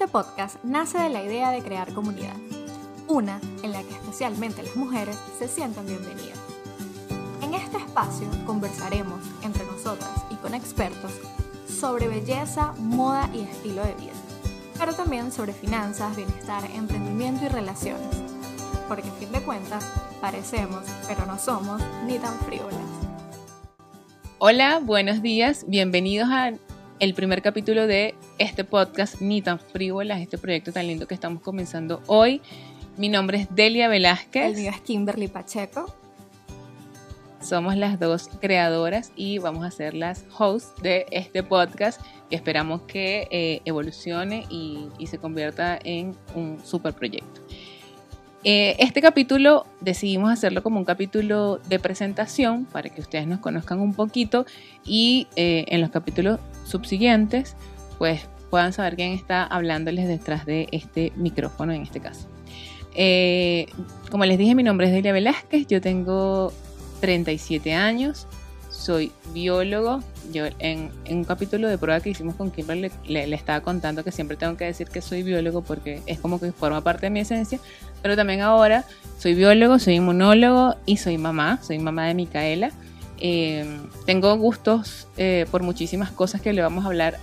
Este podcast nace de la idea de crear comunidad, una en la que especialmente las mujeres se sientan bienvenidas. En este espacio conversaremos entre nosotras y con expertos sobre belleza, moda y estilo de vida, pero también sobre finanzas, bienestar, emprendimiento y relaciones, porque a fin de cuentas parecemos, pero no somos ni tan frívolas. Hola, buenos días, bienvenidos a primer capítulo de este podcast Ni tan frívolas, este proyecto tan lindo que estamos comenzando hoy. Mi nombre es Delia Velázquez. El mío es Kimberly Pacheco. Somos las dos creadoras y vamos a ser las hosts de este podcast que esperamos que eh, evolucione y, y se convierta en un super proyecto. Eh, este capítulo decidimos hacerlo como un capítulo de presentación para que ustedes nos conozcan un poquito y eh, en los capítulos subsiguientes pues puedan saber quién está hablándoles detrás de este micrófono en este caso. Eh, como les dije, mi nombre es Delia Velázquez, yo tengo 37 años, soy biólogo. Yo en, un capítulo de prueba que hicimos con Kimberly le, le, estaba contando que siempre tengo que decir que soy biólogo porque es como que forma parte de mi esencia. Pero también ahora soy biólogo, soy inmunólogo y soy mamá, soy mamá de Micaela. Eh, tengo gustos eh, por muchísimas cosas que le vamos a hablar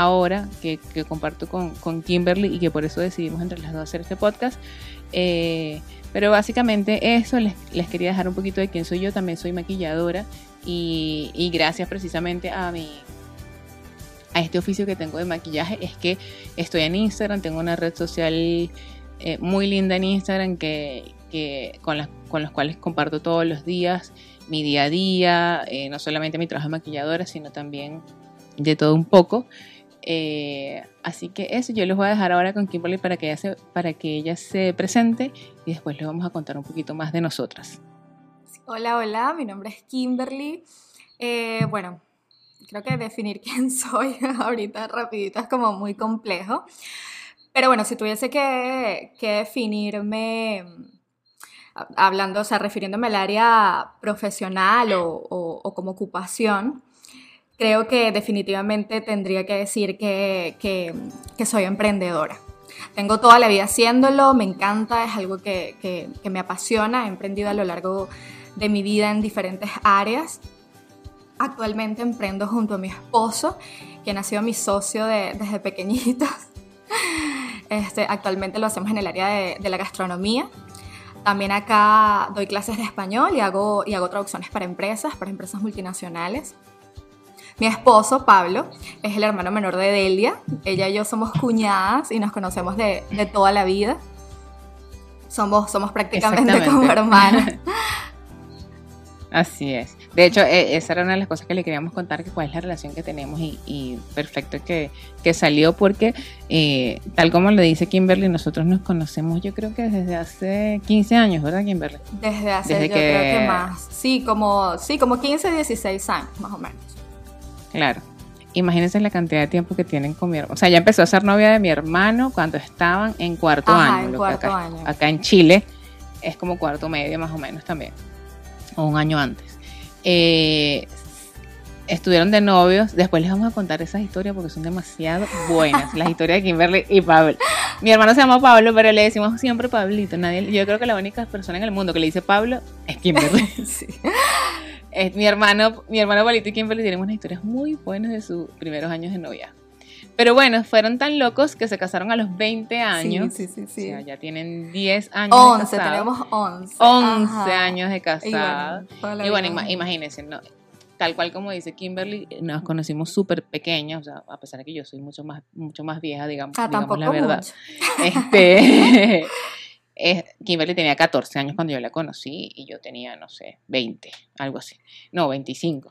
ahora, que, comparto con, Kimberly y que por eso decidimos entre las dos hacer este podcast. Eh, pero básicamente eso, les, quería dejar un poquito de quién soy yo. También soy maquilladora y, gracias precisamente a mi a este oficio que tengo de maquillaje es que estoy en Instagram, tengo una red social eh, muy linda en Instagram que, que con, las, con los cuales comparto todos los días mi día a día, eh, no solamente mi trabajo de maquilladora, sino también de todo un poco. Eh, así que eso yo les voy a dejar ahora con Kimberly para que, ella se, para que ella se presente y después les vamos a contar un poquito más de nosotras. Hola, hola, mi nombre es Kimberly. Eh, bueno, creo que definir quién soy ahorita rapidito es como muy complejo. Pero bueno, si tuviese que, definirme hablando, o sea, refiriéndome al área profesional o como ocupación, creo que definitivamente tendría que decir que, que, que, soy emprendedora. Tengo toda la vida haciéndolo, me encanta, es algo que, que, me apasiona, he emprendido a lo largo de mi vida en diferentes áreas. Actualmente emprendo junto a mi esposo, quien ha sido mi socio de, desde pequeñitos. Este, actualmente lo hacemos en el área de, de la gastronomía. También acá doy clases de español y hago, y hago traducciones para empresas, para empresas multinacionales. Mi esposo, Pablo, es el hermano menor de Delia. Ella y yo somos cuñadas y nos conocemos de, de toda la vida. Somos, somos prácticamente como hermanas. Así es. De hecho, e, esa era una de las cosas que le queríamos contar, que cuál es la relación que tenemos y, y perfecto que, que, salió porque, eh, tal como le dice Kimberly, nosotros nos conocemos yo creo que desde hace 15 años, ¿verdad Kimberly? Desde hace, desde yo que... creo que más. Sí, como, sí, como 15, 16 años, más o menos. Claro. Imagínense la cantidad de tiempo que tienen con mi hermano. O sea, ya empezó a ser novia de mi hermano cuando estaban en cuarto Ajá, año. En cuarto acá, año. acá en Chile es como cuarto medio más o menos también. O un año antes. Eh, estuvieron de novios. Después les vamos a contar esas historias porque son demasiado buenas. las historias de Kimberly y Pablo. Mi hermano se llama Pablo, pero le decimos siempre Pablito. Nadie, yo creo que la única persona en el mundo que le dice Pablo es Kimberly. sí. Es, mi hermano, mi hermano Pablito y Kimberly tienen unas historias muy buenas de sus primeros años de novia. Pero bueno, fueron tan locos que se casaron a los 20 años. Sí, sí, sí. sí. O sea, ya tienen 10 años 11, de tenemos 11. 11 Ajá. años de casados. Y bueno, y bueno ima imagínense, ¿no? tal cual como dice Kimberly, nos conocimos súper pequeñas, o sea, a pesar de que yo soy mucho más, mucho más vieja, digamos, ah, digamos tampoco la verdad. Mucho. Este, eh, Kimberly tenía 14 años cuando yo la conocí y yo tenía, no sé, 20, algo así. No, 25.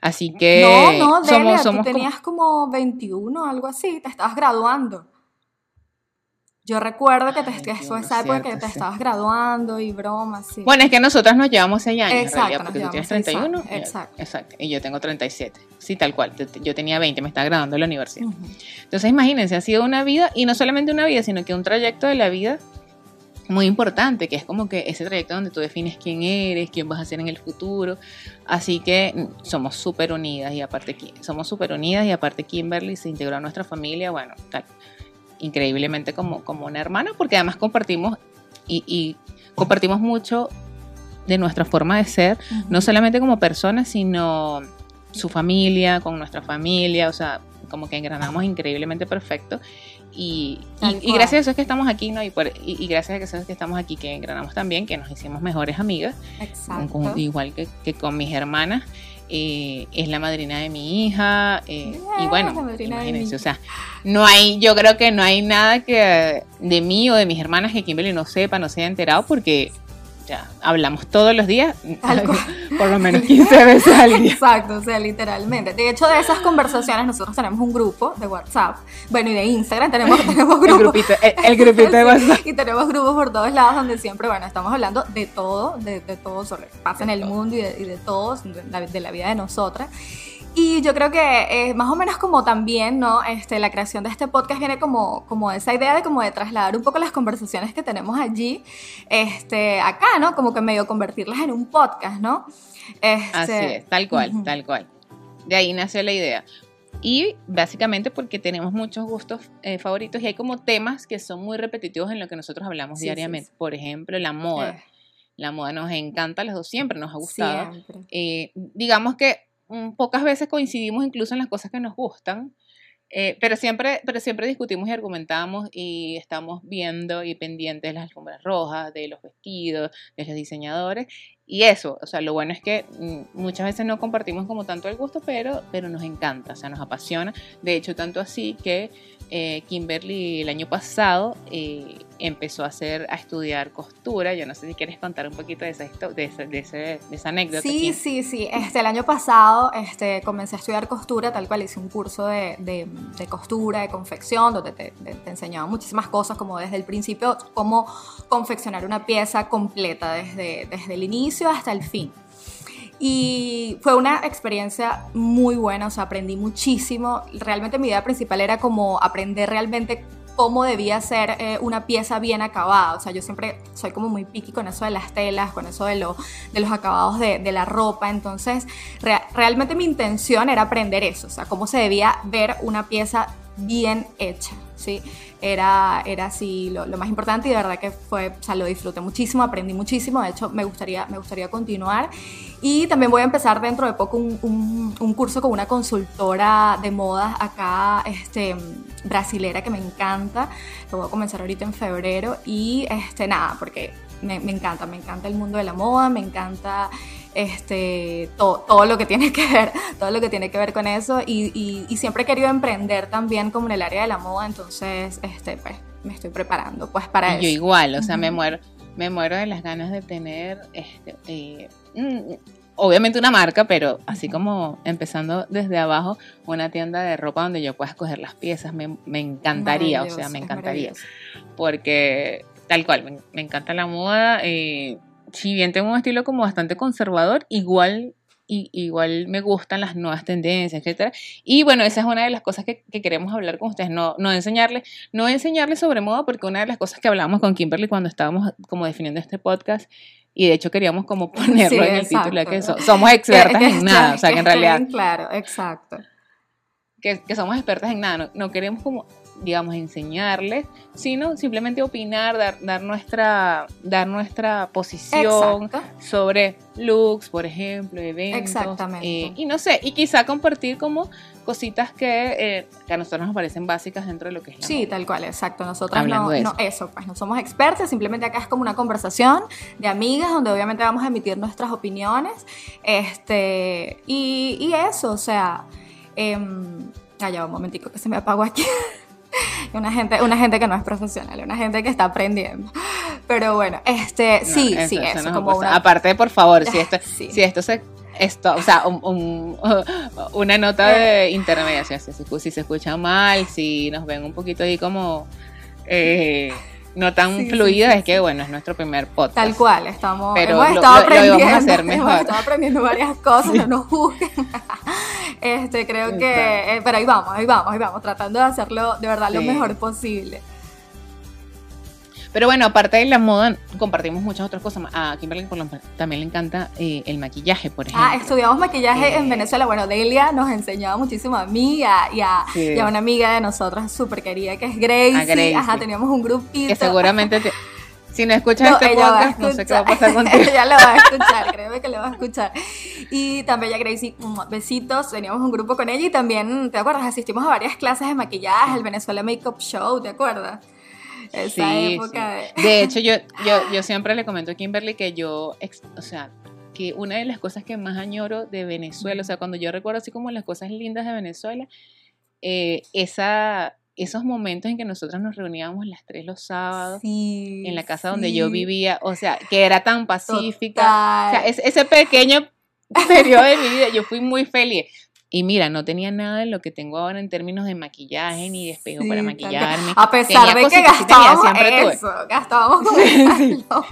Así que... No, no, Delia, somos, somos tú tenías como... como 21, algo así, te estabas graduando. Yo recuerdo que te Ay, Dios, fue esa época cierto, que te sí. estabas graduando y bromas. Sí. Bueno, es que nosotras nos llevamos 6 años, exacto, en realidad, porque tú tienes 31. Años, exacto. exacto. Y yo tengo 37. Sí, tal cual. Yo tenía 20, me estaba graduando en la universidad. Uh -huh. Entonces, imagínense, ha sido una vida, y no solamente una vida, sino que un trayecto de la vida muy importante, que es como que ese trayecto donde tú defines quién eres, quién vas a ser en el futuro. Así que mm, somos súper unidas y aparte somos súper unidas y aparte Kimberly se integró a nuestra familia, bueno, tal. increíblemente como, como una hermana, porque además compartimos y, compartimos mucho de nuestra forma de ser, no solamente como personas, sino su familia, con nuestra familia, o sea, como que engranamos increíblemente perfecto. Y, gracias a eso es que estamos aquí, ¿no? Y, y, gracias a eso es que estamos aquí, que engranamos también, que nos hicimos mejores amigas, igual que, que, con mis hermanas. Eh, es la madrina de mi hija eh, y bueno, imagínense, o sea, no hay, yo creo que no hay nada que de mí o de mis hermanas que Kimberly no sepa, no se haya enterado porque ya hablamos todos los días, por lo menos 15 veces al día. Exacto, o sea, literalmente. De hecho, de esas conversaciones nosotros tenemos un grupo de WhatsApp, bueno, y de Instagram tenemos, tenemos grupos. El grupito, el, grupito de WhatsApp. Y tenemos grupos por todos lados donde siempre, bueno, estamos hablando de todo, de, de todo sobre lo que pasa en el mundo y de, y de todos, de la, de la vida de nosotras. Y yo creo que eh, más o menos como también, ¿no? Este, la creación de este podcast viene como, como esa idea de como de trasladar un poco las conversaciones que tenemos allí, este, acá, ¿no? Como que medio convertirlas en un podcast, ¿no? Este, Así es, tal cual, tal cual. De ahí nació la idea. Y básicamente porque tenemos muchos gustos eh, favoritos y hay como temas que son muy repetitivos en lo que nosotros hablamos diariamente. Por ejemplo, la moda. Eh. La moda nos encanta a los dos, siempre nos ha gustado. digamos que pocas veces coincidimos incluso en las cosas que nos gustan, eh, pero, siempre, pero siempre discutimos y argumentamos y estamos viendo y pendientes de las alfombras rojas, de los vestidos, de los diseñadores. Y eso, o sea, lo bueno es que mm, muchas veces no compartimos como tanto el gusto, pero, pero nos encanta, o sea, nos apasiona. De hecho, tanto así que eh, Kimberly el año pasado eh, empezó a hacer, a estudiar costura. Yo no sé si quieres contar un poquito de esa, de esa, de esa anécdota. Sí, sí, sí. Este, el año pasado este, comencé a estudiar costura, tal cual hice un curso de, de, costura, de confección, donde te, te, enseñaba muchísimas cosas, como desde el principio, cómo confeccionar una pieza completa, desde, desde el inicio hasta el fin. Y fue una experiencia muy buena, o sea, aprendí muchísimo. Realmente mi idea principal era como aprender realmente cómo debía ser eh, una pieza bien acabada. O sea, yo siempre soy como muy piqui con eso de las telas, con eso de, de los acabados de, de la ropa. Entonces, realmente mi intención era aprender eso, o sea, cómo se debía ver una pieza bien hecha, ¿sí? Era, era así lo, más importante y de verdad que fue, o sea, lo disfruté muchísimo, aprendí muchísimo, de hecho me gustaría, me gustaría continuar. Y también voy a empezar dentro de poco un, un, un curso con una consultora de modas acá, este, brasilera que me encanta, lo voy a comenzar ahorita en febrero y, este, nada, porque me, me encanta, me encanta el mundo de la moda, me encanta este, todo lo que tiene que ver, todo lo que tiene que ver con eso y, y, siempre he querido emprender también como en el área de la moda, entonces este, pues, me estoy preparando pues para eso. Yo igual, o sea, me muero, me muero de las ganas de tener, este, eh, mm, obviamente una marca, pero así como empezando desde abajo, una tienda de ropa donde yo pueda escoger las piezas, me, me encantaría, o sea, me encantaría, porque tal cual, me, me encanta la moda. Eh, si bien tengo un estilo como bastante conservador, igual y, igual me gustan las nuevas tendencias, etcétera. Y bueno, esa es una de las cosas que, queremos hablar con ustedes, no, no enseñarles, no enseñarles sobre moda, porque una de las cosas que hablamos con Kimberly cuando estábamos como definiendo este podcast, y de hecho queríamos como ponerlo en el título, que somos expertas en nada, o sea que en realidad... Claro, exacto. Que, que somos expertas en nada, no, no queremos como digamos, enseñarles, sino simplemente opinar, dar, dar, nuestra, dar nuestra posición sobre looks, por ejemplo, eventos. Exactamente. Eh, y no sé, y quizá compartir como cositas que, eh, que, a nosotros nos parecen básicas dentro de lo que es la Sí, tal cual, exacto. Nosotros no, no, eso, pues no somos expertos, simplemente acá es como una conversación de amigas donde obviamente vamos a emitir nuestras opiniones. Este, y, y eso, o sea, eh, ya un momentico que se me apagó aquí. una gente, una gente que no es profesional, una gente que está aprendiendo. Pero bueno, este, sí, sí, eso, como Aparte, por favor, si esto, si esto se esto, o sea, una nota de intermediación, si, si, se escucha mal, si nos ven un poquito ahí como eh, no tan fluida, es que bueno, es nuestro primer podcast. Tal cual, estamos, Pero hemos estado aprendiendo, vamos a hacer mejor. hemos estado aprendiendo varias cosas, no nos juzguen. Este, creo que, eh, pero ahí vamos, ahí vamos, ahí vamos, tratando de hacerlo de verdad lo mejor posible. Pero bueno, aparte de la moda, compartimos muchas otras cosas. A Kimberly también le encanta eh, el maquillaje, por ah, ejemplo. Ah, estudiamos maquillaje en eh, Venezuela. Bueno, Delia nos enseñaba muchísimo a mí y a, una amiga de nosotras súper querida que es Gracie. Ajá, teníamos un grupito. Que seguramente Si no escuchas este podcast, no sé qué va a pasar contigo. ella lo va a escuchar, créeme que lo va a escuchar. Y también ya Gracie, besitos, teníamos un grupo con ella y también, ¿te acuerdas? Asistimos a varias clases de maquillaje, el Venezuela Makeup Show, ¿te acuerdas? Esa época de... hecho, yo, yo, yo siempre le comento a Kimberly que yo, o sea, que una de las cosas que más añoro de Venezuela, o sea, cuando yo recuerdo así como las cosas lindas de Venezuela, eh, esa esos momentos en que nosotros nos reuníamos las tres los sábados en la casa donde yo vivía, o sea, que era tan pacífica. O sea, ese pequeño periodo de mi vida, yo fui muy feliz. Y mira, no tenía nada de lo que tengo ahora en términos de maquillaje ni de espejo para maquillarme. A pesar de que gastábamos siempre eso, gastábamos como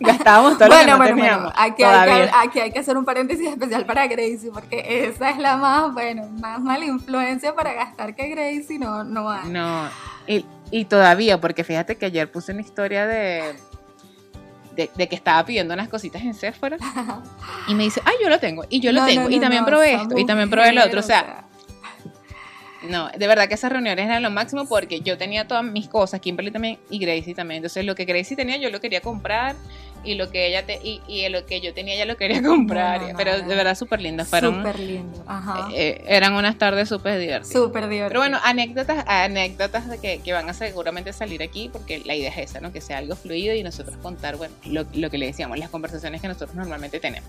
Gastábamos todo bueno, lo que no bueno, bueno, aquí hay, que, aquí hay que hacer un paréntesis especial para Gracie, porque esa es la más, bueno, más mala influencia para gastar que Gracie, no, no hay. No, y, y todavía, porque fíjate que ayer puse una historia de de, que estaba pidiendo unas cositas en Sephora y me dice, ay, yo lo tengo, y yo lo tengo, y también probé esto, y también probé lo otro, o sea, no, de verdad que esas reuniones eran lo máximo porque yo tenía todas mis cosas, Kimberly también y Gracie también. Entonces lo que Gracie tenía yo lo quería comprar y lo que ella te, y, y lo que yo tenía ella lo quería comprar. pero de verdad súper lindas. Fueron, súper lindo. Ajá. Eh, eh, eran unas tardes súper divertidas. Súper divertidas. Pero bueno, anécdotas, anécdotas de que, que, van a seguramente salir aquí porque la idea es esa, ¿no? Que sea algo fluido y nosotros contar, bueno, lo, lo que le decíamos, las conversaciones que nosotros normalmente tenemos.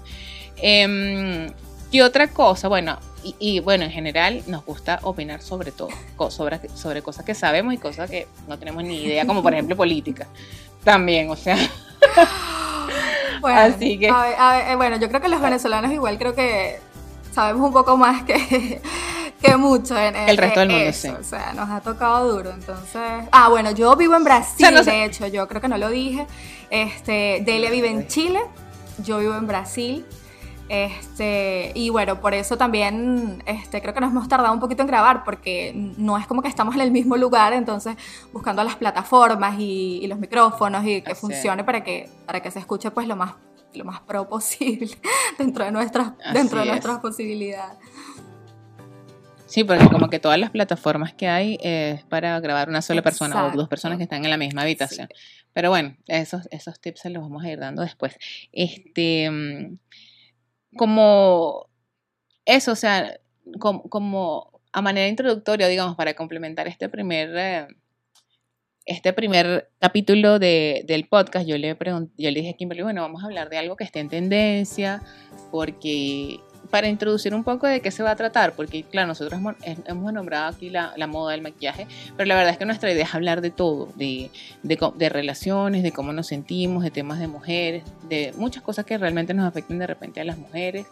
Eh, ¿Qué otra cosa? Bueno, y, bueno, en general nos gusta opinar sobre todo, sobre, sobre cosas que sabemos y cosas que no tenemos ni idea, como por ejemplo política. También, o sea. Bueno, Así que. Eh, bueno, yo creo que los venezolanos igual creo que sabemos un poco más que, que mucho en, el resto del mundo, sí. O sea, nos ha tocado duro. Entonces. Ah, bueno, yo vivo en Brasil, de hecho, yo creo que no lo dije. Este, Delia vive en Chile, yo vivo en Brasil. Este, y bueno, por eso también este, creo que nos hemos tardado un poquito en grabar, porque no es como que estamos en el mismo lugar, entonces buscando las plataformas y, los micrófonos y que funcione para que, para que se escuche pues lo más, lo más pro posible dentro de nuestras, dentro de nuestras posibilidades. Sí, porque como que todas las plataformas que hay es para grabar una sola persona o dos personas que están en la misma habitación. Pero bueno, esos, esos tips se los vamos a ir dando después. Este mm, como eso, o sea, como, a manera introductoria, digamos, para complementar este primer, eh, este primer capítulo de, del podcast, yo le, yo le dije a Kimberly, bueno, vamos a hablar de algo que esté en tendencia, porque para introducir un poco de qué se va a tratar, porque claro, nosotros hemos, nombrado aquí la, moda del maquillaje, pero la verdad es que nuestra idea es hablar de todo, de, de, relaciones, de cómo nos sentimos, de temas de mujeres, de muchas cosas que realmente nos afecten de repente a las mujeres,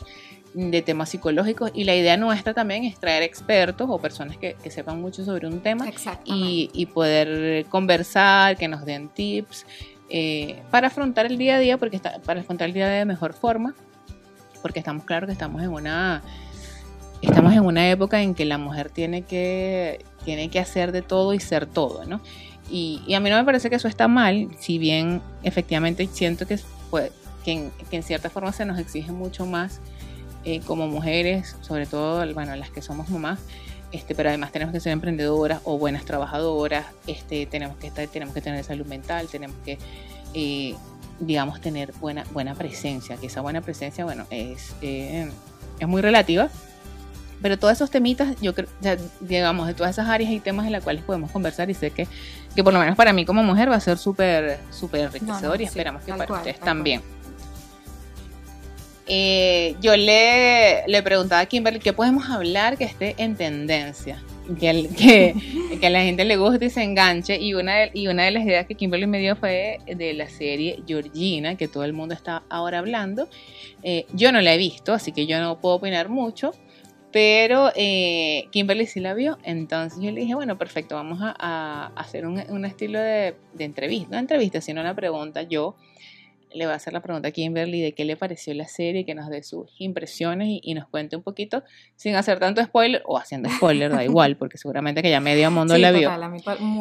de temas psicológicos, y la idea nuestra también es traer expertos o personas que, sepan mucho sobre un tema y, y, poder conversar, que nos den tips. Eh, para afrontar el día a día, porque está, para afrontar el día a día de mejor forma porque estamos claros que estamos en una estamos en una época en que la mujer tiene que tiene que hacer de todo y ser todo, ¿no? Y, a mí no me parece que eso está mal, si bien efectivamente siento que, pues, que, en, cierta forma se nos exige mucho más eh, como mujeres, sobre todo bueno, las que somos mamás, este, pero además tenemos que ser emprendedoras o buenas trabajadoras, este, tenemos, que estar, tenemos que tener salud mental, tenemos que eh, digamos, tener buena, buena presencia, que esa buena presencia, bueno, es, eh, es muy relativa. Pero todos esos temitas, yo creo, digamos, de todas esas áreas y temas en las cuales podemos conversar y sé que, que por lo menos para mí como mujer va a ser súper, súper enriquecedor y esperamos que para ustedes también. Eh, yo le, le preguntaba a Kimberly qué podemos hablar que esté en tendencia que, que, que, a la gente le guste y se enganche. Y una, de, y una de las ideas que Kimberly me dio fue de la serie Georgina, que todo el mundo está ahora hablando. Eh, yo no la he visto, así que yo no puedo opinar mucho. Pero eh, Kimberly sí la vio, entonces yo le dije, bueno, perfecto, vamos a, hacer un, un estilo de, de, entrevista, no entrevista, sino una pregunta yo le voy a hacer la pregunta a Kimberly de qué le pareció la serie, que nos dé sus impresiones y, y nos cuente un poquito, sin hacer tanto spoiler, o haciendo spoiler, da igual, porque seguramente que ya medio mundo Sí, la vio. total, a mí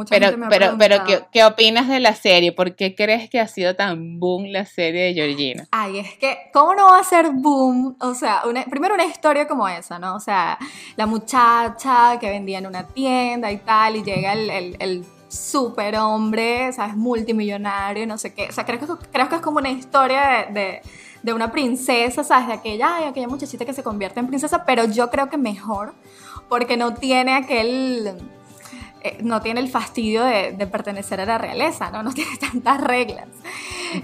Pero, me pero, pero ¿qué, opinas de la serie? ¿Por qué crees que ha sido tan boom la serie de Georgina? Ay, es que, ¿cómo no va a ser boom? O sea, una- primero una historia como esa, ¿no? O sea, la muchacha que vendía en una tienda y tal, y llega el, el, el super hombre, ¿sabes? Multimillonario, no sé qué. O sea, creo que, creo que es como una historia de, de, de una princesa, ¿sabes? De aquella, ay, aquella muchachita que se convierte en princesa, pero yo creo que mejor, porque no tiene aquel eh, no tiene el fastidio de, de pertenecer a la realeza, ¿no? No tiene tantas reglas.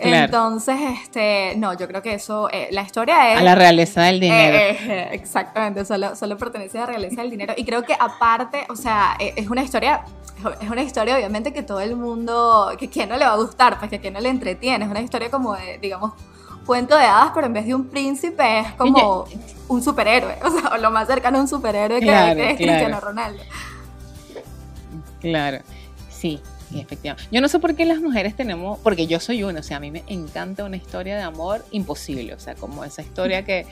Claro. Entonces, este, no, yo creo que eso, eh, la historia es... A la realeza del dinero. Eh, eh, exactamente, solo, solo pertenece a la realeza del dinero. Y creo que aparte, o sea, eh, es una historia, es una historia obviamente que todo el mundo, que quien no le va a gustar, pues que a quien no le entretiene. Es una historia como de, digamos, cuento de hadas, pero en vez de un príncipe es como un superhéroe. O sea, lo más cercano a un superhéroe que, Claro, que es claro. Cristiano Ronaldo. Claro, sí, sí, efectivamente. Yo no sé por qué las mujeres tenemos, porque yo soy una, o sea, a mí me encanta una historia de amor imposible, o sea, como esa historia que,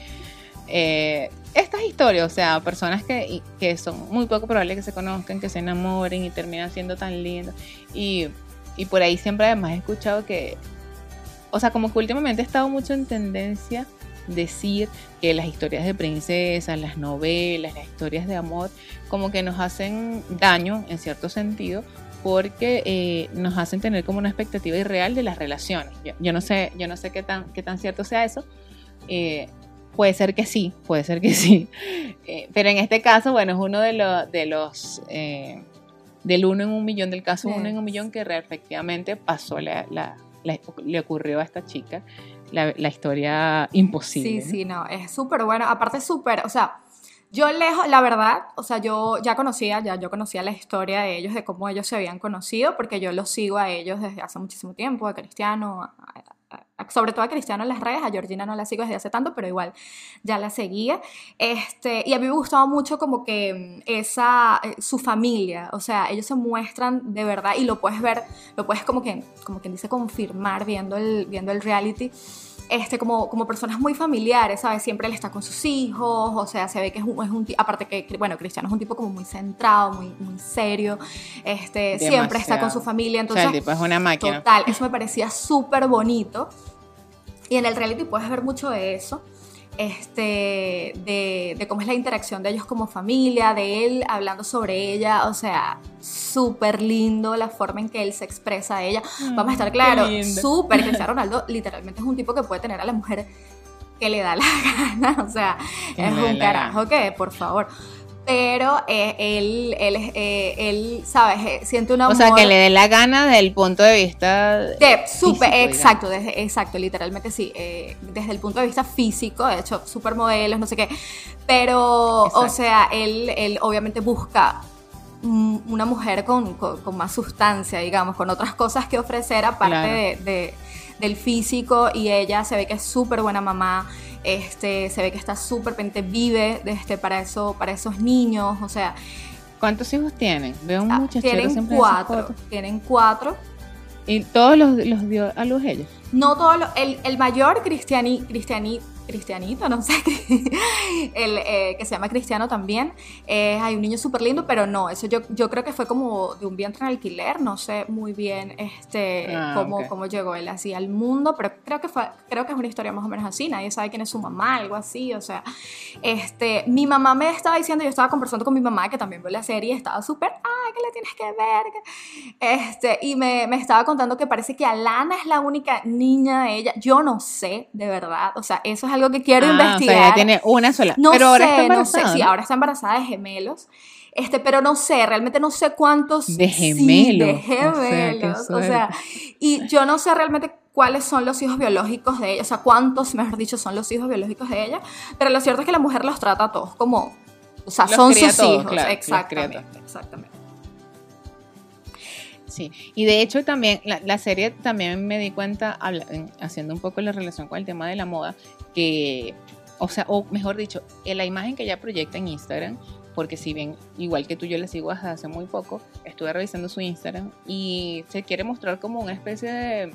eh, estas historias, o sea, personas que, y- que son muy poco probables que se conozcan, que se enamoren y terminan siendo tan lindos. Y, y por ahí siempre además he escuchado que, o sea, como que últimamente he estado mucho en tendencia decir que las historias de princesas, las novelas, las historias de amor, como que nos hacen daño en cierto sentido porque eh, nos hacen tener como una expectativa irreal de las relaciones. Yo, yo no sé, yo no sé qué tan, qué tan cierto sea eso. Eh, puede ser que sí, puede ser que sí. Eh, pero en este caso, bueno, es uno de, los de los eh, del uno en un millón, del caso uno en un millón que efectivamente pasó la, la- la- le ocurrió a esta chica la, la historia imposible. Sí, ¿no? sí, no, es súper bueno. Aparte, súper, o sea, yo lejos, la verdad, o sea, yo ya conocía, ya yo conocía la historia de ellos, de cómo ellos se habían conocido, porque yo los sigo a ellos desde hace muchísimo tiempo, a Cristiano, a- sobre todo a Cristiano en las redes, a Georgina no la sigo desde hace tanto, pero igual ya la seguía. Este, y a mí me gustaba mucho como que mm, esa, eh, su familia, o sea, ellos se muestran de verdad y lo puedes ver, lo puedes como que, como quien dice, confirmar viendo el, viendo el reality este, como, como personas muy familiares, ¿sabes? Siempre él está con sus hijos, o sea, se ve que es un, es un aparte que, bueno, Cristiano es un tipo como muy centrado, muy, muy serio, este, siempre está con su familia, O sea, entonces, el tipo es una máquina. total, eso me parecía súper bonito, y en el reality puedes ver mucho de eso, este, de, de cómo es la interacción de ellos como familia, de él hablando sobre ella, o sea, súper lindo la forma en que él se expresa a ella. Vamos a estar Qué claro, lindo. súper Cristiano Ronaldo literalmente es un tipo que puede tener a la mujer que le da la gana, o sea, Que es un carajo que, por favor. Pero eh, él, él, eh, él, ¿sabes? Eh, siente un amor. O sea, que le dé la gana del punto de vista De, súper, exacto, desde, exacto, literalmente sí, eh, desde el punto de vista físico, de hecho, supermodelos, no sé qué, pero, o sea, él, él obviamente busca una mujer con, con- con más sustancia, digamos, con otras cosas que ofrecer aparte Claro. de, de- del físico y ella se ve que es súper buena mamá, este, se ve que está súper pendiente, vive de este, para, eso, para esos niños, o sea, ¿Cuántos hijos tienen? Veo ah, tienen siempre en esas cuatro, tienen cuatro. Y todos los, los dio a luz ella. No todo lo- el, el mayor cristiani, cristiani, cristianito, no sé, el eh, que se llama Cristiano también, eh, hay un niño súper lindo, pero no, eso yo, yo creo que fue como de un vientre en alquiler, no sé muy bien este, Ah, cómo, cómo llegó él así al mundo, pero creo que, fue, creo que es una historia más o menos así, nadie sabe quién es su mamá, algo así, o sea, este, mi mamá me estaba diciendo, yo estaba conversando con mi mamá que también ve la serie, estaba súper, ay, que la tienes que ver, que-". este, y me, me estaba contando que parece que Alana es la única niña de ella, yo no sé, de verdad, o sea, eso es algo que quiero Ah, investigar. O sea, ella tiene una sola. No pero ahora sé, está no embarazada. sé, sí, ¿no? ahora está embarazada de gemelos. Este, pero no sé, realmente no sé cuántos. De sí, gemelos, de o sea, gemelos. O sea, y yo no sé realmente cuáles son los hijos biológicos de ella, o sea, cuántos, mejor dicho, son los hijos biológicos de ella. Pero lo cierto es que la mujer los trata a todos como. O sea, Los son sus todos, hijos. claro, exactamente, exactamente. Sí, y de hecho también la, la serie también me di cuenta, habla- en- haciendo un poco la relación con el tema de la moda, que, o sea, o mejor dicho, en la imagen que ella proyecta en Instagram, porque si bien, igual que tú, yo la sigo desde hace muy poco, estuve revisando su Instagram y se quiere mostrar como una especie de,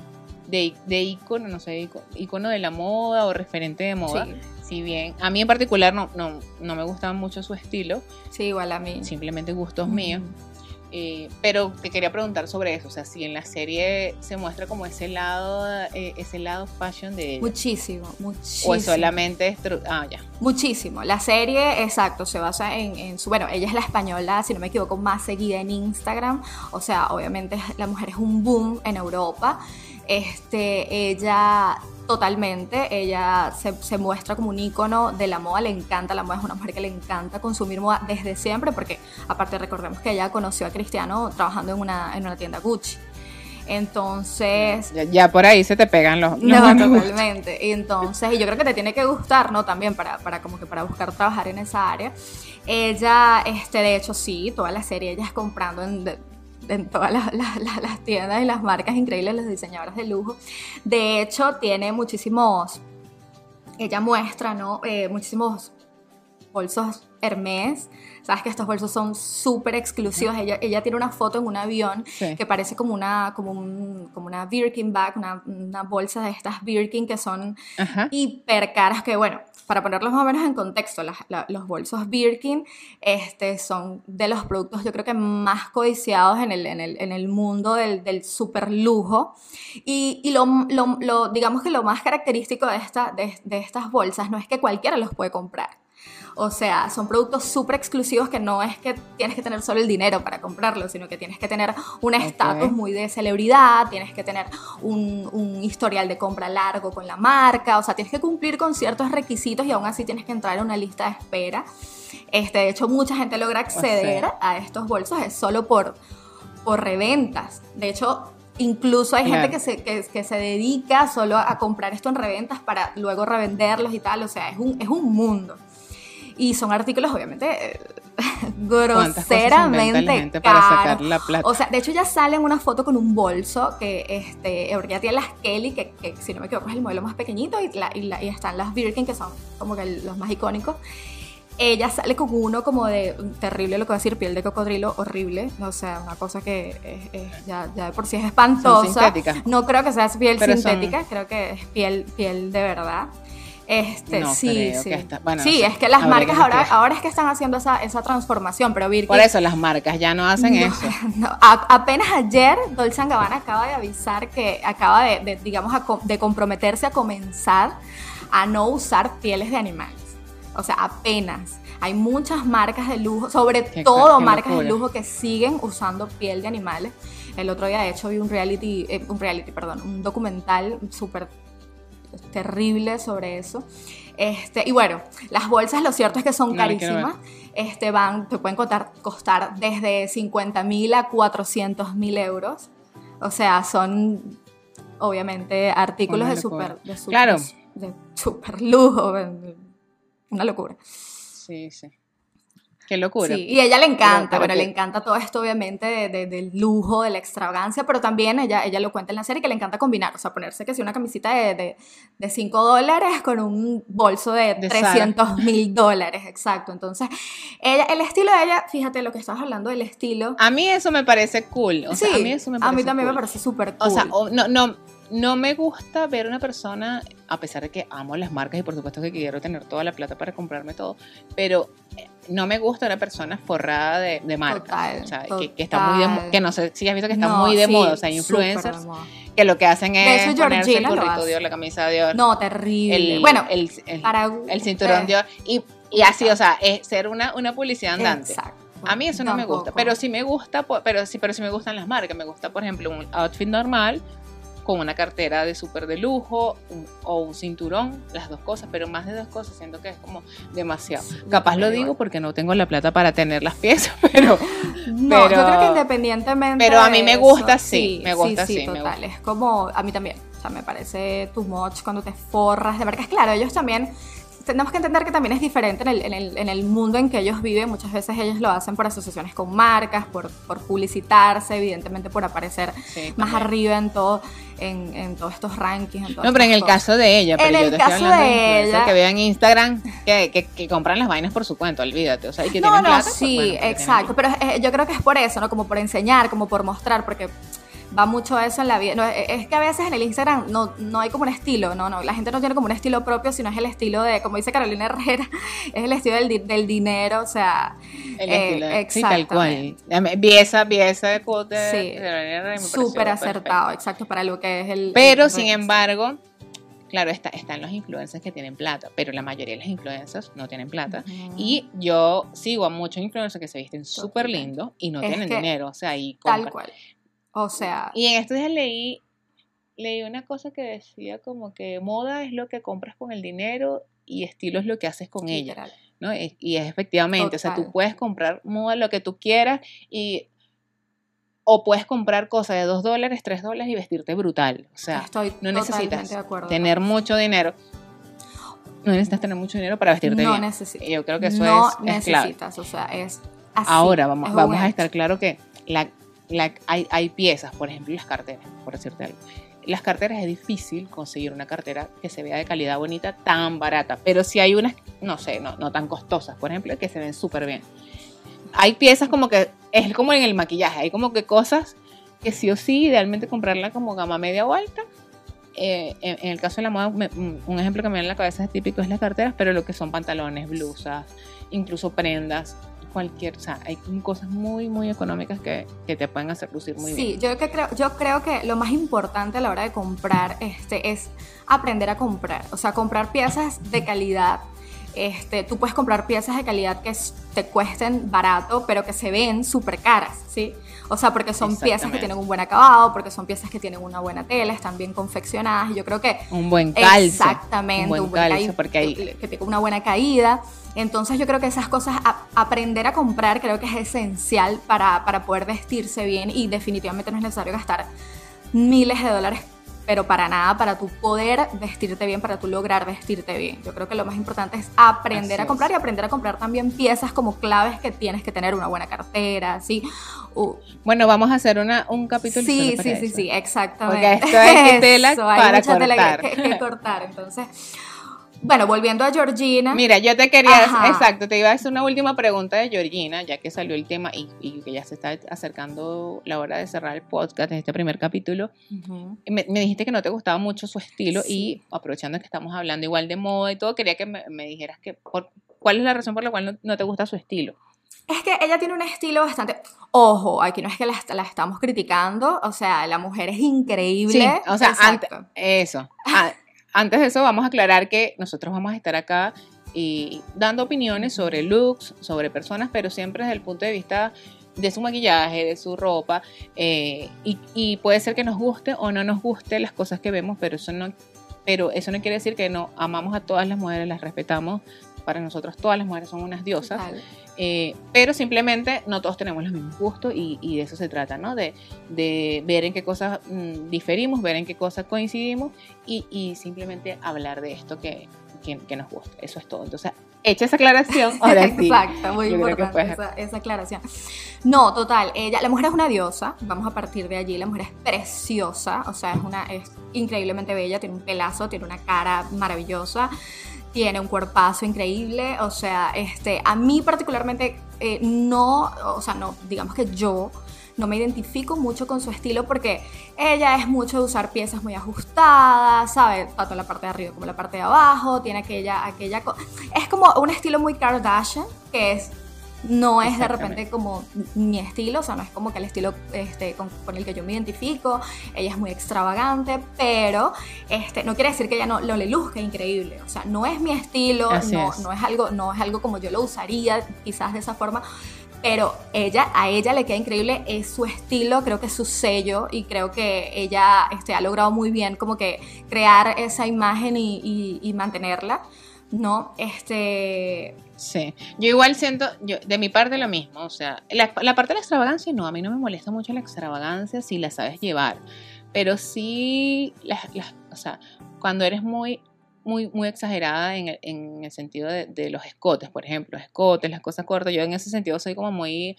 de, de ícono, no sé, ícono de la moda o referente de moda. Sí. Si bien a mí en particular no, no, no me gusta mucho su estilo, Sí, igual a mí. simplemente gustos míos. Eh, pero te quería preguntar sobre eso, o sea, si en la serie se muestra como ese lado, eh, ese lado fashion de ella, Muchísimo, muchísimo. o solamente ah ya, Muchísimo. La serie, exacto, se basa en, en su. Bueno, ella es la española, si no me equivoco, más seguida en Instagram. O sea, obviamente la mujer es un boom en Europa. Este, ella totalmente, ella se, se muestra como un icono de la moda, le encanta la moda, es una mujer que le encanta consumir moda desde siempre, porque aparte recordemos que ella conoció a Cristiano trabajando en una, en una tienda Gucci. Entonces, ya, ya por ahí se te pegan los, no, gustos. totalmente. Y entonces, y yo creo que te tiene que gustar, ¿no? También para, para como que para buscar trabajar en esa área. Ella, este, de hecho, sí, toda la serie ella es comprando en, de- en todas las, las- tiendas y las marcas increíbles, los diseñadores de lujo. De hecho, tiene muchísimos, ella muestra, ¿no? Eh, muchísimos bolsos Hermes. Sabes que estos bolsos son súper exclusivos. Ella, ella tiene una foto en un avión Sí. que parece como una, como un, como una Birkin bag, una, una bolsa de estas Birkin que son Ajá. hiper caras que bueno, para ponerlos más o menos en contexto, la- los bolsos Birkin este, son de los productos yo creo que más codiciados en el, en el, en el mundo del, del super lujo y, y lo, lo- lo- digamos que lo más característico de, esta, de, de estas bolsas no es que cualquiera los puede comprar. O sea, son productos súper exclusivos que no es que tienes que tener solo el dinero para comprarlos, sino que tienes que tener un estatus muy de celebridad, tienes que tener un, un historial de compra largo con la marca, o sea, tienes que cumplir con ciertos requisitos y aún así tienes que entrar en una lista de espera. Este, de hecho, mucha gente logra acceder sea. a estos bolsos es solo por, por reventas. De hecho, incluso hay gente que se, que, que se dedica solo a comprar esto en reventas para luego revenderlos y tal. O sea, es un, es un mundo. Y son artículos, obviamente, eh, ¿Cuántas cosas inventa la groseramente para sacar la plata? O sea, de hecho ya sale en una foto con un bolso que, este, ya tiene las Kelly, que, que, si no me equivoco es el modelo más pequeñito, y, la- y, la- y están las Birkin, que son como que los más icónicos. Ella sale con uno como de terrible, lo que voy a decir, piel de cocodrilo, horrible. O sea, una cosa que es- es- ya, ya de por sí es espantosa. No creo que sea piel Pero son- sintética, creo que es piel, piel de verdad. Este, No sí, sí. que está- bueno, sí, no sé. es que las marcas que ahora, ahora es que están haciendo esa, esa transformación, pero Birkin Por eso las marcas ya no hacen no, eso. A- apenas ayer Dolce Gabbana acaba de avisar que acaba de, de, digamos, a de comprometerse a comenzar a no usar pieles de animales. O sea, apenas. Hay muchas marcas de lujo, sobre Qué todo qué marcas de lujo que siguen usando piel de animales. El otro día, de hecho, vi un reality, eh, un reality, perdón, un documental súper terrible sobre eso. Este, y bueno, las bolsas lo cierto es que son No carísimas. Este, van, te pueden costar, costar desde 50 mil a 400 mil euros. O sea, son obviamente artículos de super, de super, Claro. de super lujo. Una locura. Sí, sí. Qué locura. Sí, y a ella le encanta, pero bueno, le encanta todo esto obviamente de- de- del lujo, de la extravagancia, pero también ella, ella lo cuenta en la serie que le encanta combinar, o sea, ponerse que si una camisita de, de, de 5 dólares con un bolso de, De 300 mil dólares, exacto. Entonces, ella, el estilo de ella, fíjate lo que estabas hablando del estilo. A mí eso me parece cool. O sea, sí, a mí eso me parece también cool. me parece súper cool. O sea, no, no, no me gusta ver una persona, a pesar de que amo las marcas y por supuesto que quiero tener toda la plata para comprarme todo, pero eh, no me gusta una persona forrada de, de marcas. O sea, que, que está muy de que no sé si has visto que está No, muy de sí, moda. O sea, hay influencers que lo que hacen De es hecho, ponerse el gorrito. Dior, la camisa Dior, No, terrible. el, bueno, el, el- para el cinturón eh, Dior. Y, y así, o sea, es ser una, una publicidad andante. Exacto. A mí eso no me gusta, pero sí me gusta, pero sí, pero sí me gustan las marcas. Me gusta, por ejemplo, un outfit normal con una cartera de súper de lujo un- o un cinturón, las dos cosas, pero más de dos cosas siento que es como demasiado. Sí, yo Capaz lo digo igual. porque no tengo la plata para tener las piezas, pero No, yo Pero- creo que independientemente. pero a mí me eso, gusta, sí, me gusta, sí, sí, me total. Es como, a mí también. O sea, me parece too much cuando te forras de marcas. Claro, ellos también. Tenemos que entender que también es diferente en el, en, el, en el mundo en que ellos viven. Muchas veces ellos lo hacen por asociaciones con marcas, por, por publicitarse, evidentemente por aparecer sí, más arriba en todo, en, en todos estos rankings. en No, pero en el cosas. caso de ella, pero En yo el te estoy caso hablando de ella- que vean Instagram que, que, que compran las vainas por su cuenta, olvídate, o sea, y que no, tienen no, plata, pues, sí, bueno, exacto. Pero eh, yo creo que es por eso, ¿no? Como por enseñar, como por mostrar, porque va mucho eso en la vida. No, e, es que a veces en el Instagram no, no hay como un estilo, no, no, la gente no tiene como un estilo propio, sino es el estilo de, como dice Carolina Herrera, es el estilo del, del dinero, o sea, el eh, estilo, sí, tal cual. Vi esa, vi esa quote sí, súper acertado, exacto, para lo que es el... Pero, sin embargo, Claro, está, están los influencers que tienen plata, pero la mayoría de los influencers no tienen plata. Y yo sigo a muchos influencers que se visten súper lindo y no tienen dinero. O sea, y Tal cual. O sea. Y en estos días leí, leí una cosa que decía como que moda es lo que compras con el dinero y estilo es lo que haces con ella. ¿no? Y, es efectivamente, o sea, tú puedes comprar moda lo que tú quieras y o puedes comprar cosas de 2 dólares, 3 dólares y vestirte brutal. O sea, no necesitas tener mucho dinero. No necesitas tener mucho dinero para vestirte no bien. Necesitas. Yo creo que eso no es, necesitas, o sea, es así. Ahora vamos, vamos a estar claro que la, hay, hay piezas, por ejemplo, las carteras, por decirte algo. Las carteras es difícil conseguir una cartera que se vea de calidad bonita tan barata, pero si hay unas, no sé, no, no tan costosas, por ejemplo, que se ven súper bien hay piezas como que es como en el maquillaje, hay como que cosas que sí o sí, idealmente comprarla como gama media o alta. Eh, en, el caso de la moda, un ejemplo que me viene en la cabeza es típico es las carteras, pero lo que son pantalones, blusas, incluso prendas, cualquier, o sea, hay cosas muy, muy económicas que, que te pueden hacer lucir muy bien. Sí, yo, que creo, yo creo que lo más importante a la hora de comprar este, es aprender a comprar, o sea, comprar piezas de calidad este, tú puedes comprar piezas de calidad que te cuesten barato, pero que se ven súper caras, ¿sí? O sea, porque son piezas que tienen un buen acabado, porque son piezas que tienen una buena tela, están bien confeccionadas, y yo creo que... Un buen calzo. Exactamente, un buen, calzo, porque hay... que, tenga una buena caída. Entonces yo creo que esas cosas, aprender a comprar, creo que es esencial para, para poder vestirse bien y definitivamente no es necesario gastar miles de dólares pero para nada para tu poder vestirte bien, para tu lograr vestirte bien. Yo creo que lo más importante es aprender a comprar y aprender a comprar también piezas como claves que tienes que tener una buena cartera, ¿sí? bueno, vamos a hacer una, un capítulo. Sí, sí, sí, sí, exactamente. Porque esto es tela para cortar. que, que cortar, entonces... Bueno, volviendo a Georgina. Mira, yo te quería, exacto, te iba a hacer una última pregunta de Georgina, ya que salió el tema y, que ya se está acercando la hora de cerrar el podcast en este primer capítulo. me, dijiste que no te gustaba mucho su estilo y aprovechando que estamos hablando igual de moda y todo, quería que me, dijeras que por, cuál es la razón por la cual no, te gusta su estilo. Es que ella tiene un estilo bastante. Ojo, aquí no es que la, la estamos criticando, o sea, la mujer es increíble. Sí, o sea, eso. Antes de eso, vamos a aclarar que nosotros vamos a estar acá y dando opiniones sobre looks, sobre personas, pero siempre desde el punto de vista de su maquillaje, de su ropa, eh, y, puede ser que nos guste o no nos guste las cosas que vemos, pero eso no, pero eso no quiere decir que no amamos a todas las mujeres, las respetamos. Para nosotros todas las mujeres son unas diosas. Eh, pero simplemente no todos tenemos los mismos gustos y, de eso se trata, ¿no? De, ver en qué cosas mm, diferimos, ver en qué cosas coincidimos y, simplemente hablar de esto que, que, nos gusta. Eso es todo. Entonces, hecha esa aclaración, ahora sí. Exacto, muy importante esa, aclaración. No, total, ella, la mujer es una diosa, vamos a partir de allí, la mujer es preciosa, o sea, es, una, es increíblemente bella, tiene un pelazo, tiene una cara maravillosa tiene un cuerpazo increíble, o sea, este, a mí particularmente eh, no, o sea, no, digamos que yo no me identifico mucho con su estilo porque ella es mucho de usar piezas muy ajustadas, ¿sabes? Tanto la parte de arriba como la parte de abajo, tiene aquella, aquella, es como un estilo muy Kardashian, que es no es de repente como mi estilo, o sea, no es como que el estilo este, con, el que yo me identifico, ella es muy extravagante, pero este, no quiere decir que ella no, lo le luzca increíble, o sea, no es mi estilo, no, no, es algo, no es algo como yo lo usaría quizás de esa forma, pero ella, a ella le queda increíble, es su estilo, creo que es su sello y creo que ella este, ha logrado muy bien como que crear esa imagen y, y mantenerla. ¿no? Este... Sí, yo igual siento, yo, de mi parte lo mismo, o sea, la, parte de la extravagancia no, a mí no me molesta mucho la extravagancia si la sabes llevar, pero sí, o sea, cuando eres muy, muy, muy exagerada en el, en el sentido de, de, los escotes, por ejemplo, escotes, las cosas cortas, yo en ese sentido soy como muy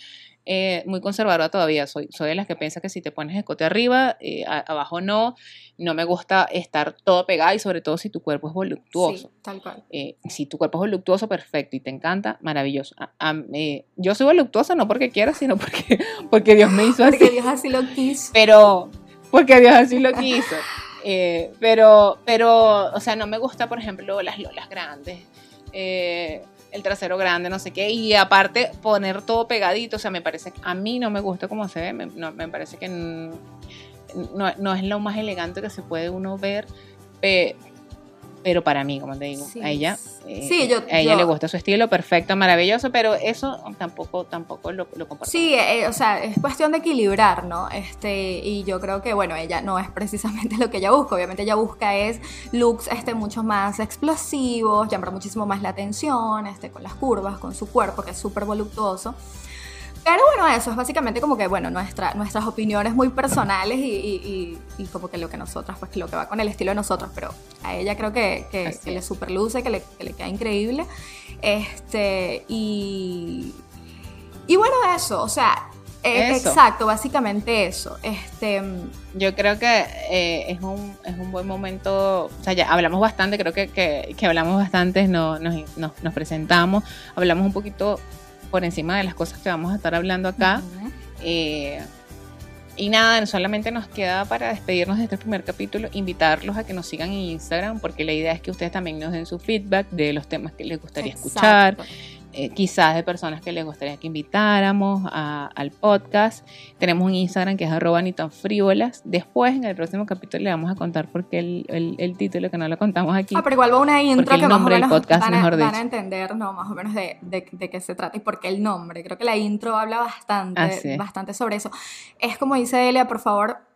eh, muy conservadora todavía. Soy, soy de las que piensa que si te pones escote arriba, eh, abajo no. No me gusta estar todo pegado y sobre todo si tu cuerpo es voluptuoso. tal cual. Eh, si tu cuerpo es voluptuoso, perfecto y te encanta, maravilloso. yo soy voluptuosa no porque quiera, sino porque, porque Dios me hizo así. Porque Dios así lo quiso. Pero, porque Dios así lo quiso. Pero, pero, o sea, no me gusta, por ejemplo, las lolas grandes. Eh, el trasero grande, no sé qué, y aparte poner todo pegadito, o sea, me parece, a mí no me gusta cómo se ve, me, no, me parece que no, no, es lo más elegante que se puede uno ver, pero para mí, como te digo, a ella, eh, a ella le gusta su estilo, perfecto, maravilloso, pero eso tampoco, tampoco lo, lo comparto. Sí, eh, o sea, es cuestión de equilibrar, ¿no? Este, y yo creo que, bueno, ella no es precisamente lo que ella busca, obviamente ella busca es looks este, mucho más explosivos, llamar muchísimo más la atención, este, con las curvas, con su cuerpo, que es súper voluptuoso. Pero bueno, eso es básicamente como que, bueno, nuestra, nuestras opiniones muy personales y, como que lo que nosotras, pues lo que va con el estilo de nosotros, pero a ella creo que, que, le super luce, que le, queda increíble. Este, y, y bueno, eso, o sea, e, exacto, básicamente eso. Este, Yo creo que eh, es, un, es un buen momento, o sea, ya hablamos bastante, creo que, que, hablamos bastante, no, nos, nos presentamos, hablamos un poquito por encima de las cosas que vamos a estar hablando acá. Eh, y nada, solamente nos queda para despedirnos de este primer capítulo, invitarlos a que nos sigan en Instagram, porque la idea es que ustedes también nos den su feedback de los temas que les gustaría escuchar. Eh, quizás de personas que les gustaría que invitáramos al podcast. Tenemos un Instagram que es arroba ni tan frívolas. Después, en el próximo capítulo, le vamos a contar por qué el, el, título, que no lo contamos aquí. Ah, pero igual va una intro que más o menos podcast, van, a, mejor van a entender ¿no? más o menos de, de, de, qué se trata y por qué el nombre. Creo que la intro habla bastante, bastante sobre eso. Es como dice Delia, por favor,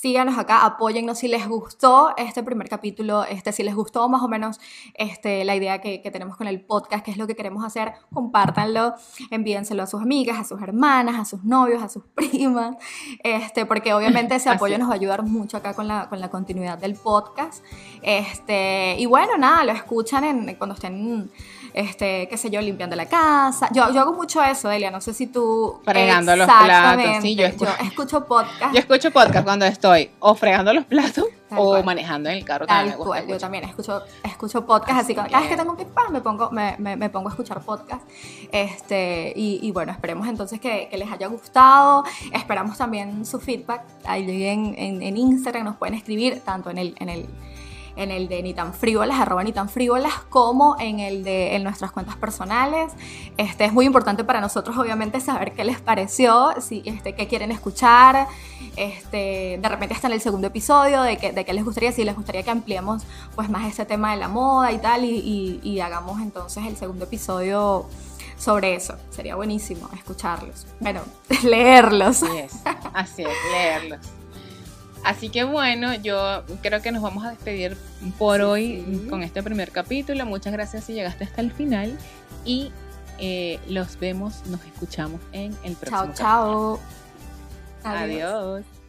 síganos acá, apóyennos si les gustó este primer capítulo, este, si les gustó más o menos este, la idea que, que, tenemos con el podcast, que es lo que queremos hacer, compártanlo, envíenselo a sus amigas, a sus hermanas, a sus novios, a sus primas, este, porque obviamente ese apoyo nos va a ayudar mucho acá con la, con la continuidad del podcast. Este, y bueno, nada, lo escuchan en, cuando estén este, qué sé yo, limpiando la casa. Yo, yo hago mucho eso, Delia, no sé si tú... Fregando los platos, sí, yo escucho, podcast. Yo escucho podcast cuando estoy o fregando los platos o manejando en el carro. Tal cual, yo también escucho, escucho podcast, así, que cada vez que tengo un pan me pongo, me, me, pongo a escuchar podcast. Este, y, y bueno, esperemos entonces que, que, les haya gustado. Esperamos también su feedback. Ahí en, en, en Instagram nos pueden escribir, tanto en el... En el en el de ni tan frívolas, arroba ni tan frívolas, como en el de en nuestras cuentas personales. Este, es muy importante para nosotros, obviamente, saber qué les pareció, si, este, qué quieren escuchar, este, de repente hasta en el segundo episodio, de, que, de qué les gustaría, si les gustaría que ampliemos pues más ese tema de la moda y tal, y, y hagamos entonces el segundo episodio sobre eso. Sería buenísimo escucharlos. Bueno, leerlos. Así es, así es, leerlos. Así que bueno, yo creo que nos vamos a despedir por hoy con este primer capítulo. Muchas gracias si llegaste hasta el final y eh, los vemos, nos escuchamos en el próximo. Chao, chao. Adiós.